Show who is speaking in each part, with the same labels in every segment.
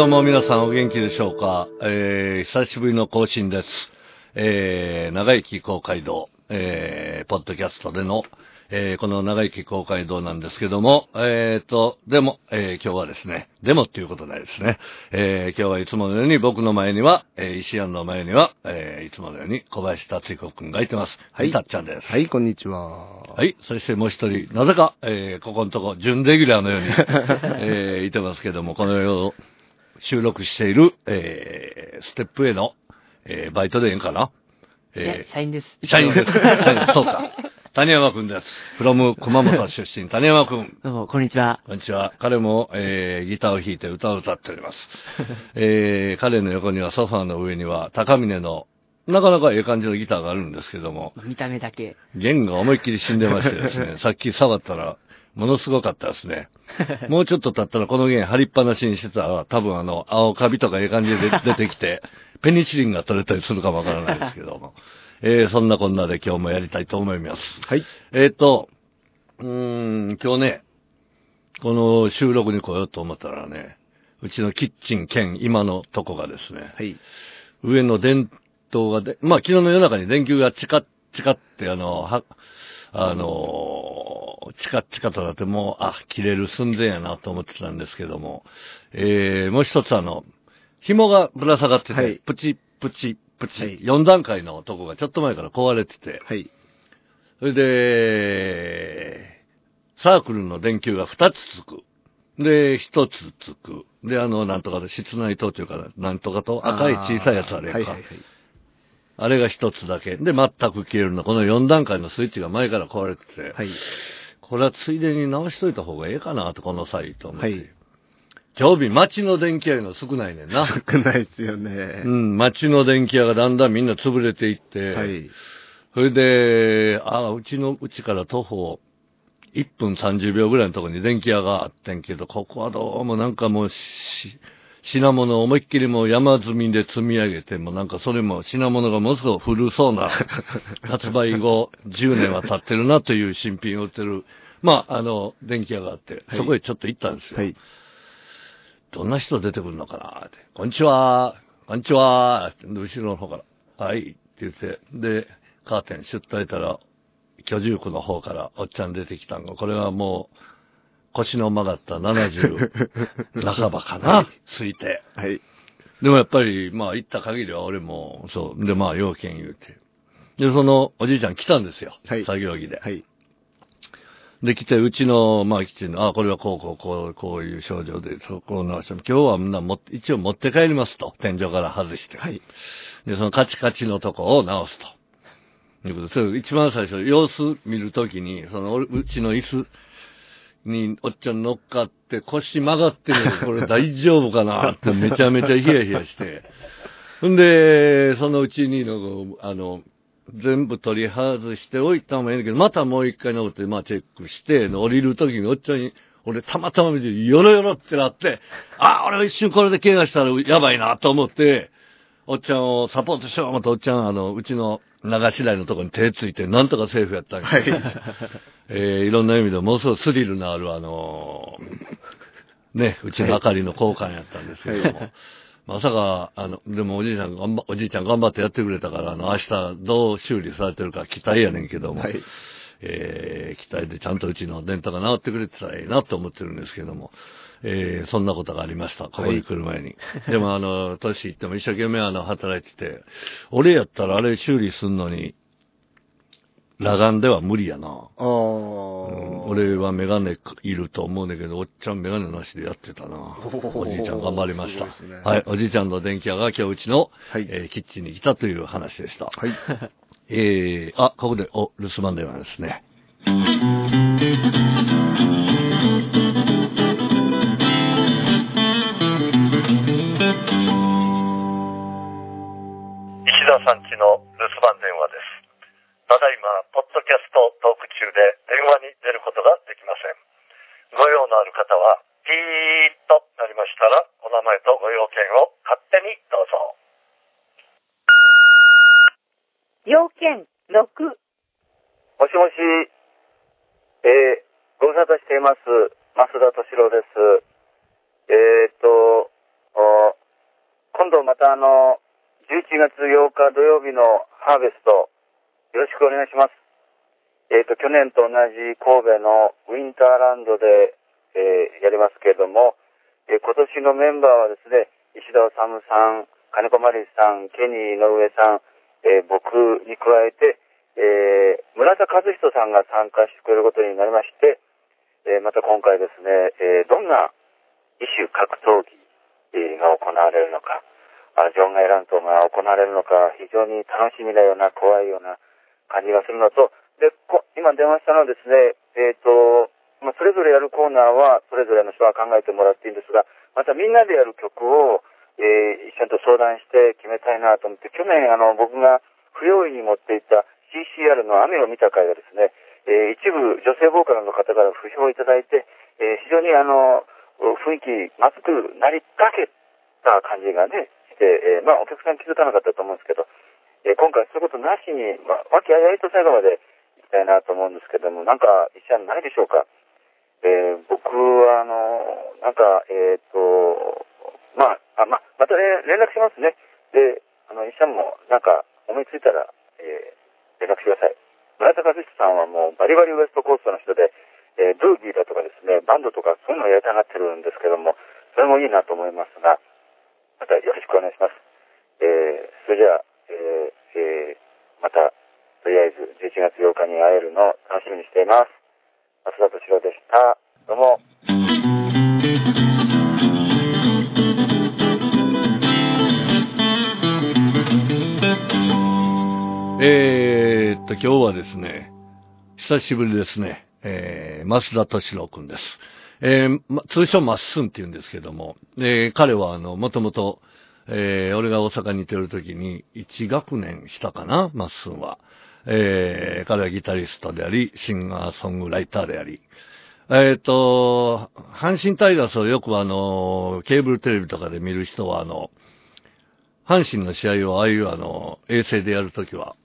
Speaker 1: どうも皆さんお元気でしょうか？えー、久しぶりの更新です。えー、長生き公会堂、えー、ポッドキャストでの、えー、この長生き公会堂なんですけども、えーと、でも、えー、今日はですね、でもっていうことないですね。えー、今日はいつものように僕の前には、えー、石庵の前には、えー、いつものように小林達彦くんがいてます。はい、たっちゃんです。
Speaker 2: はい、こんにちは。
Speaker 1: はい。そしてもう一人、なぜか、えー、ここのとこ、準レギュラーのように、えー、いてますけども、この世を収録している、えー、ステップ A の、えー、バイトでええんかな？
Speaker 3: えー、社員です。
Speaker 1: 社員です。社員そうか。谷山くんです。from 熊本出身、谷山くん。
Speaker 3: どうも、こんにちは。
Speaker 1: こんにちは。彼も、えー、ギターを弾いて歌を歌っております。えー、彼の横にはソファーの上には高峰のなかなかええ感じのギターがあるんですけども。
Speaker 3: 見た目だけ。
Speaker 1: 弦が思いっきり死んでましてですね、さっき触ったら、ものすごかったですね。もうちょっと経ったらこの弦張りっぱなしにしてたら、多分あの、青カビとかええ感じで 出てきて、ペニシリンが取れたりするかもわからないですけども。えー、そんなこんなで今日もやりたいと思います。
Speaker 2: はい。
Speaker 1: えっ、と、うーん、今日ね、この収録に来ようと思ったらね、うちのキッチン兼今のとこがですね、
Speaker 2: はい。
Speaker 1: 上の電灯がで、まあ昨日の夜中に電球がチカッチカってあの、は、あの、チカッチカとなってもう、あ、切れる寸前やなと思ってたんですけども、えー、もう一つあの、紐がぶら下がってて、
Speaker 2: はい
Speaker 1: プチプチプチ、
Speaker 2: はい
Speaker 1: 4段階のとこがちょっと前から壊れてて、
Speaker 2: はい。
Speaker 1: それで、サークルの電球が2つつく。で、1つつく。で、あの、なんとかで、室内灯というか、なんとかと赤い小さいやつあれか。
Speaker 2: はいはいはい。
Speaker 1: あれが1つだけ。で、全く消えるの。この4段階のスイッチが前から壊れてて、
Speaker 2: はい。
Speaker 1: これはついでに直しといた方がええかなと、この際と思って。
Speaker 2: はい
Speaker 1: 今日日街の電気屋いうの少ないねんな。
Speaker 2: 少ないですよね
Speaker 1: う。ん、街の電気屋がだんだんみんな潰れていって、
Speaker 2: はい。
Speaker 1: それで、あうちの、うちから徒歩1分30秒ぐらいのところに電気屋があってんけど、ここはどうもなんかもうし、品物を思いっきりもう山積みで積み上げて、もうなんかそれも品物がものすごく古そうな、発売後10年は経ってるなという新品を売ってる、まあ、あの、電気屋があって、
Speaker 2: はい
Speaker 1: そこへちょっと行ったんですよ。
Speaker 2: はい。
Speaker 1: どんな人出てくるのかなって。こんにちは。こんにちは。って後ろの方から、はい。って言って、で、カーテンシュッと開いたら、居住区の方からおっちゃん出てきたんが、これはもう、腰の曲がった70 半ばかな、ついて。
Speaker 2: はい。
Speaker 1: でもやっぱり、まあ行った限りは俺も、そう。で、まあ要件言うて。で、そのおじいちゃん来たんですよ。
Speaker 2: はい
Speaker 1: 作業着で。
Speaker 2: はい。
Speaker 1: で、来て、うちの、まあ、キッチンの、あ、これはこう、こう、こう、こういう症状で、そこを直して、今日はみんなも、一応持って帰りますと。天井から外して。
Speaker 2: はい。
Speaker 1: で、そのカチカチのとこを直すと。いうことで、それ一番最初、様子見るときに、その、俺うちの椅子に、おっちゃん乗っかって、腰曲がってるのにこれ大丈夫かな？って、めちゃめちゃヒヤヒヤして。んで、そのうちにの、あの、全部取り外しておいた方がいいんだけど、またもう一回登って、まあチェックして、降りるときにおっちゃんに、俺たまたま見て、ヨロヨロってなって、あ、俺一瞬これで怪我したらやばいなと思って、おっちゃんをサポートしよう思って、おっちゃん、あの、うちの流し台のところに手ついて、なんとかセーフやったんや。
Speaker 2: はい。
Speaker 1: えーいろんな意味でものすごいスリルのある、あのーね、うちの明かりの交換やったんですけども。まさか、あの、でもおじいちゃん頑張、おじいちゃん頑張ってやってくれたから、あの、明日どう修理されてるか期待やねんけども、
Speaker 2: はい。
Speaker 1: えー期待でちゃんとうちの電灯が直ってくれてたらいいなと思ってるんですけども、えーそんなことがありました。ここに来る前に。でもあの、年行っても一生懸命あの、働いてて、俺やったらあれ修理すんのに、裸眼では無理やな。
Speaker 2: あー。
Speaker 1: うん俺はメガネいると思うんだけど、おっちゃんメガネなしでやってたな。
Speaker 2: お
Speaker 1: じいちゃん頑張りました。
Speaker 2: ね
Speaker 1: はい、おじいちゃんの電気屋が今日うちの、
Speaker 2: はい
Speaker 1: えーキッチンに来たという話でした。
Speaker 2: はい。
Speaker 1: えー、あ、ここで、お、留守番電話ですね。
Speaker 4: 石田さんちの留守番電話です。ただいま、ポッドキャストトーク中で電話に出ることができません。ご用のある方は、ピーッとなりましたら、お名前とご用件を勝手にどうぞ。
Speaker 5: 要件6、
Speaker 4: もしもし、えー、ご無沙汰しています。増田敏郎です。えーと、お
Speaker 6: 今度またあの、11月8日土曜日のハーベスト、よろしくお願いします。えっ、と、去年と同じ神戸のウィンターランドで、えーやりますけれども、えー今年のメンバーはですね、石田治さん、金子マリさん、ケニー井上さん、えー僕に加えて、えー村田和人さんが参加してくれることになりまして、えーまた今回ですね、えーどんな異種格闘技が行われるのか、あ場外乱闘が行われるのか、非常に楽しみなような、怖いような感じがするのと、で、こ今電話したのはですね、えっ、と、まあ、それぞれやるコーナーは、それぞれの人が考えてもらっていいんですが、またみんなでやる曲を、えー一緒にと相談して決めたいなと思って、去年、あの、僕が不用意に持っていた CCR の雨を見た回がですね、えー一部女性ボーカルの方から不評をいただいて、えー非常にあの、雰囲気まずくなりかけた感じがね、えーまあお客さん気づかなかったと思うんですけど、えー今回そういうことなしに、まあ、和気あいあいと最後まで行きたいなと思うんですけども、なんか一緒にないでしょうか。えー僕はあの、なんか、えっ、と、まあ、あまあ、また、ね、連絡しますね。で、あの、一緒もなんか思いついたら、えー連絡してください。村田和人さんはもうバリバリウエストコーストの人で、えー、ドゥーギーだとかですね、バンドとかそういうのをやりたがってるんですけども、それもいいなと思いますが、たよろしくお願いします。えー、それじゃあ、えーえーまた、とりあえず11月8日に会えるのを楽しみにしています。松田敏郎でした。どうも。
Speaker 1: えーっと、今日はですね、久しぶりですね、えー、増田敏郎くんです。えーま通称マッスンって言うんですけども、えー彼はあの、もともと、えー俺が大阪にいてる時に、1学年したかな、マッスンは。えー彼はギタリストであり、シンガーソングライターであり、えっ、と、阪神タイガースをよくあの、ケーブルテレビとかで見る人はあの、阪神の試合をああいうあの、衛星でやるときは、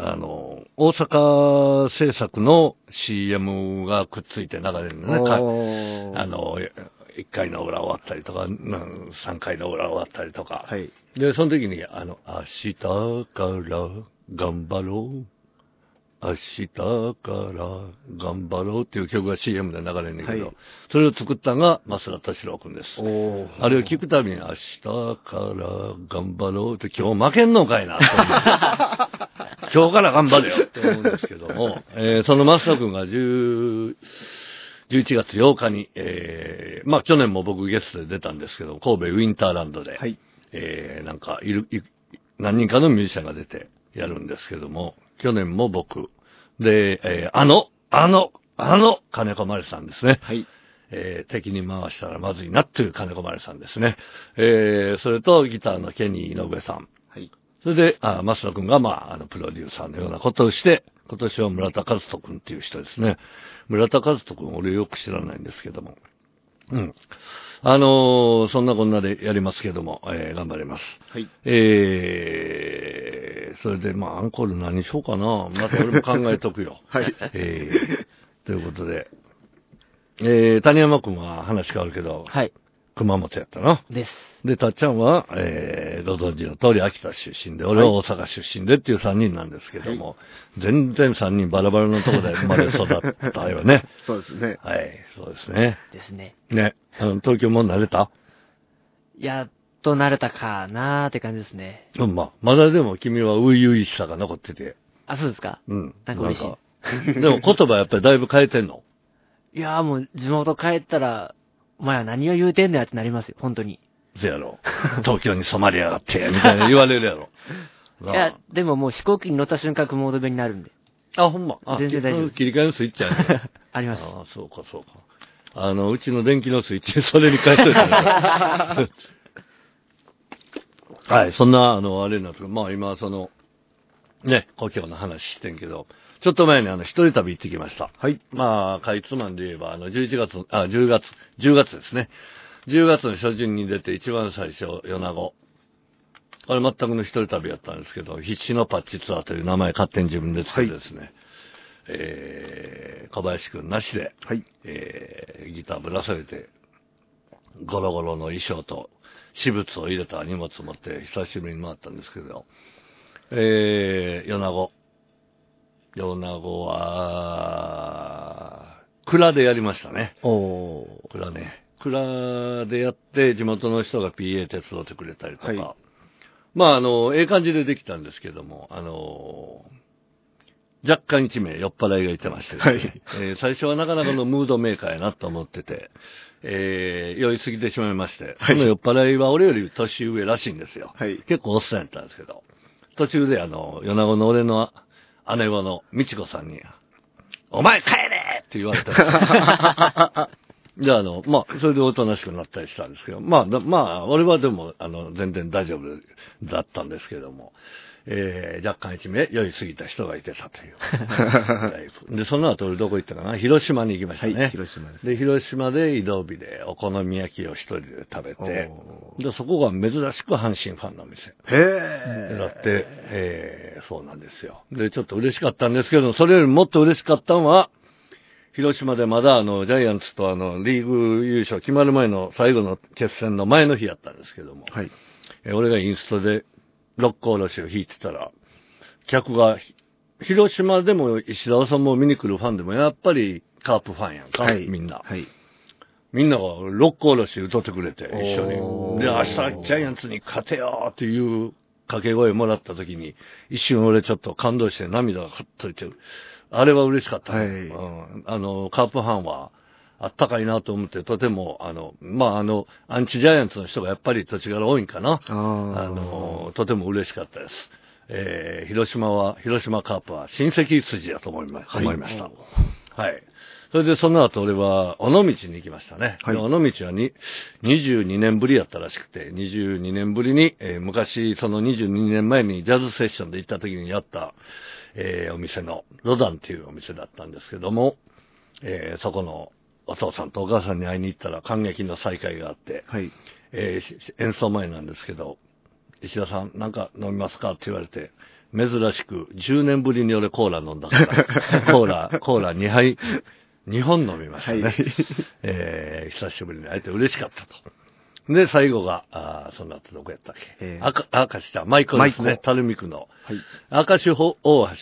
Speaker 1: あの、大阪制作の CM がくっついて流れるのね。あの、1回の裏終わったりとか、うん3回の裏終わったりとか。
Speaker 2: はい。
Speaker 1: で、その時に、あの、明日から頑張ろう。明日から頑張ろうっていう曲が CM で流れるんだけど、
Speaker 2: はい
Speaker 1: それを作ったのが増田敏郎くんです。あれを聞くたびに、明日から頑張ろうって、今日負けんのかいな 今日から頑張れよって思うんですけども、えーその増田くんが10 11月8日に、えーまあ去年も僕ゲストで出たんですけど、神戸ウィンターランドで、
Speaker 2: はい。
Speaker 1: えーなんかいる、い何人かのミュージシャンが出てやるんですけども、去年も僕、で、えーあの、あの、あの、金子まりさんですね。
Speaker 2: はい。
Speaker 1: えー敵に回したらまずいなっていう金子まりさんですね。えーそれとギターのケニー井上さん。
Speaker 2: はい。
Speaker 1: それで、あ、マスタ君が、まあ、あの、プロデューサーのようなことをして、今年は村田和人君っていう人ですね。村田和人君、俺よく知らないんですけども。うん。あのーそんなこんなでやりますけども、えー頑張ります。
Speaker 2: はい。
Speaker 1: えー、それで、まあ、アンコール何しようかな。また俺も考えとくよ。
Speaker 2: はい
Speaker 1: えー、ということで、えー、谷山君は話変わるけど、
Speaker 3: はい。
Speaker 1: 熊本やったな。
Speaker 3: です。
Speaker 1: で、たっちゃんは、えー、ご存知の通り、秋田出身で、俺は大阪出身でっていう3人なんですけども、全然3人バラバラのとこで生まれ育ったよね。
Speaker 2: そうですね。
Speaker 1: はい、そうですね。
Speaker 3: ですね。
Speaker 1: ね、あの、東京も慣れた？
Speaker 3: やっと慣れたかなーって感じですね。
Speaker 1: うん、まあ、まだでも君は初々しさが残ってて、
Speaker 3: あ、そうですか？
Speaker 1: うん。
Speaker 3: なんか嬉しい
Speaker 1: でも言葉やっぱりだいぶ変えてんの？
Speaker 3: いやーもう地元帰ったら、お前は何を言うてんだよってなりますよ、本当に。
Speaker 1: せやろ。東京に染まりやがって、みたいな言われるやろ。
Speaker 3: いや、でももう飛行機に乗った瞬間熊本弁になるんで。
Speaker 1: あ、ほんま。あ
Speaker 3: 全然大丈夫
Speaker 1: 切り替えのスイッチやね。
Speaker 3: あります。
Speaker 1: ああ、そうか、そうか。あの、うちの電気のスイッチ、それに変えといてねはい、そんな、あの、あれなんですけど、まあ今、その、ね、故郷の話してんけど、ちょっと前にあの、一人旅行ってきました。
Speaker 2: はい。
Speaker 1: まあ、かいつまんで言えば、あの、11月、あ、10月、10月ですね。10月の初旬に出て一番最初、米子。これ全くの一人旅やったんですけど、必死のパッチツアーという名前勝手に自分でつけてですね、えー、小林くんなしで、
Speaker 2: はい。
Speaker 1: えー、ギターぶら下げて、ゴロゴロの衣装と私物を入れた荷物を持って久しぶりに回ったんですけど、えー、米子。米子は、蔵でやりましたね。
Speaker 3: おー。
Speaker 1: 蔵ね。蔵でやって、地元の人が PA 手伝ってくれたりとか。
Speaker 2: はい
Speaker 1: まあ、あの、ええ感じでできたんですけども、あの、若干一名酔っ払いがいてましてね、
Speaker 2: はい
Speaker 1: えー最初はなかなかのムードメーカーやなと思ってて、えー酔いすぎてしまいまして、
Speaker 2: はい
Speaker 1: その酔っ払いは俺より年上らしいんですよ。
Speaker 2: はい。
Speaker 1: 結構おっさんやったんですけど、途中であの、米子の俺の姉子の美智子さんに、お前帰れって言われた。であの、まあ、それでおとなしくなったりしたんですけど、まあ、だまあ、俺はでも、あの、全然大丈夫だったんですけども、えー、若干一名酔いすぎた人がいてたという。で、その後俺どこ行ったかな？広島に行きましたね。
Speaker 2: はい広島です
Speaker 1: で、広島で移動日でお好み焼きを一人で食べて、
Speaker 2: お
Speaker 1: で、そこが珍しく阪神ファンの店。
Speaker 2: へ
Speaker 1: だって、えー、そうなんですよ。で、ちょっと嬉しかったんですけど、それよりもっと嬉しかったのは、広島でまだあの、ジャイアンツとあの、リーグ優勝決まる前の最後の決戦の前の日やったんですけども、
Speaker 2: はい。
Speaker 1: えー俺がインストで六甲おろしを弾いてたら、客が、ひ広島でも石田さんも見に来るファンでもやっぱりカープファンやんか、
Speaker 2: はい。
Speaker 1: みんな。
Speaker 2: はい。
Speaker 1: みんなが六甲おろし歌ってくれて、一緒に。で、明日ジャイアンツに勝てよっていう掛け声もらった時に、一瞬俺ちょっと感動して涙がふっといて、あれは嬉しかった、
Speaker 2: はい
Speaker 1: うん。あの、カープファンは、あったかいなと思って、とても、あの、まあ、あの、アンチジャイアンツの人がやっぱり土地柄多いんかな。
Speaker 2: あ
Speaker 1: の、とても嬉しかったです。えー、広島は、広島カープは親戚筋だと思いま,、
Speaker 2: はい
Speaker 1: 思いました。はい。それでその後俺は、尾道に行きましたね。
Speaker 2: はい
Speaker 1: で尾道はに、22年ぶりやったらしくて、22年ぶりに、えー昔、その22年前にジャズセッションで行った時にやった、えーお店の、ロダンっていうお店だったんですけども、えーそこのお父さんとお母さんに会いに行ったら感激の再会があって、
Speaker 2: はい。
Speaker 1: えーし演奏前なんですけど、石田さん、なんか飲みますかって言われて、珍しく、10年ぶりに俺コーラ飲んだから、コーラ、コーラ2杯、2本飲みましたね。
Speaker 2: はい
Speaker 1: えー久しぶりに会えて嬉しかったと。で、最後が、あーその後どこやったっけ？
Speaker 2: えー。
Speaker 1: 赤、明石ちゃん、舞妓ですね。垂水区の。
Speaker 2: はい。
Speaker 1: 明石大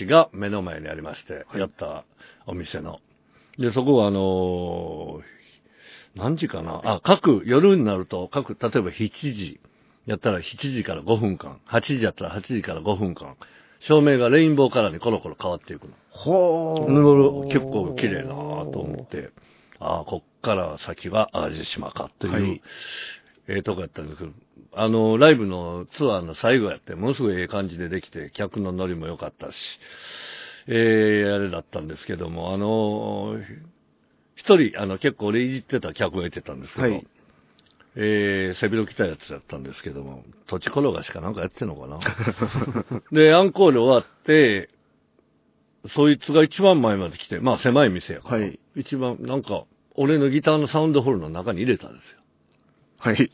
Speaker 1: 橋が目の前にありまして、やったお店の。で、そこはあのー何時かな？あ、各、夜になると、各、例えば7時、やったら7時から5分間、8時やったら8時から5分間、照明がレインボーカラーにコロコロ変わっていくの。
Speaker 2: ほ
Speaker 1: うん結構綺麗なぁと思って、ああ、こっから先は淡路島かという、
Speaker 2: はい
Speaker 1: ええとこやったんですけど、あの、ライブのツアーの最後やって、ものすごいええ感じでできて、客のノリも良かったし、ええあれだったんですけども、あの、一人、あの、結構俺いじってた客がいてたんですけど、
Speaker 2: はい。
Speaker 1: えー、背広来たやつだったんですけども、土地転がしかなんかやってんのかな？で、アンコール終わって、そいつが一番前まで来て、まあ狭い店やから、
Speaker 2: はい。
Speaker 1: 一番、なんか、俺のギターのサウンドホールの中に入れたんですよ。
Speaker 2: はい。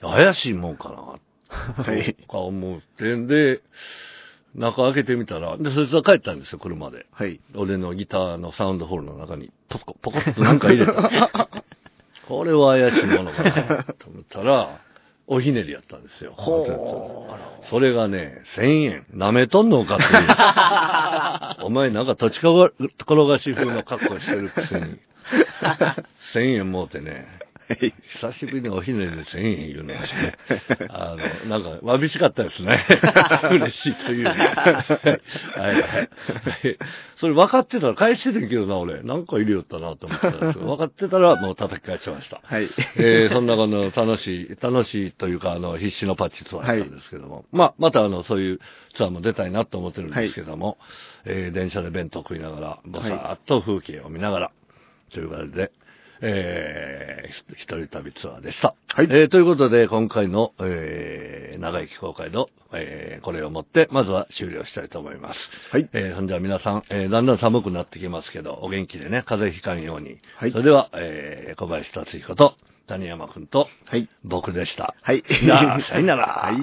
Speaker 1: 怪しいもんかな、
Speaker 2: はい。
Speaker 1: とか思ってんで、中開けてみたら、で、そいつは帰ったんですよ、車で。
Speaker 2: はい。
Speaker 1: 俺のギターのサウンドホールの中に、ポコ、ポコッとなんか入れた。これは怪しいものかなと思ったら、おひねりやったんですよ。それがね、1000円。舐めとんのかっていう。お前なんか土地転がし風の格好してるくせに。1000円もうてね。
Speaker 2: はい。
Speaker 1: 久しぶりにおひねりで1000円言うのはね、あの、なんか、わびしかったですね。嬉しいという。はいはい。それ分かってたら返しててんけどな、俺。なんか入れよったなと思ってたんですけど、分かってたらもう叩き返しました。
Speaker 2: はい。
Speaker 1: えー、そんなあの、楽しい、楽しいというか、あの、必死のパッチツアーだったんですけども。まあ、またあの、そういうツアーも出たいなと思ってるんですけども、えー、電車で弁当食いながら、ぼさーっと風景を見ながら、という感じで、えー、ひ一人旅ツアーでした。
Speaker 2: はい
Speaker 1: えー、ということで、今回の、えー、長生き公開の、えー、これをもって、まずは終了したいと思います。
Speaker 2: はい。
Speaker 1: えー、そんじゃあ皆さん、えー、だんだん寒くなってきますけど、お元気でね、風邪ひかんように。
Speaker 2: はい
Speaker 1: それでは、えー、小林達彦と、谷山くんと、
Speaker 2: はい。
Speaker 1: 僕でした。
Speaker 2: はい。
Speaker 1: じゃあ、さよなら。
Speaker 2: はい。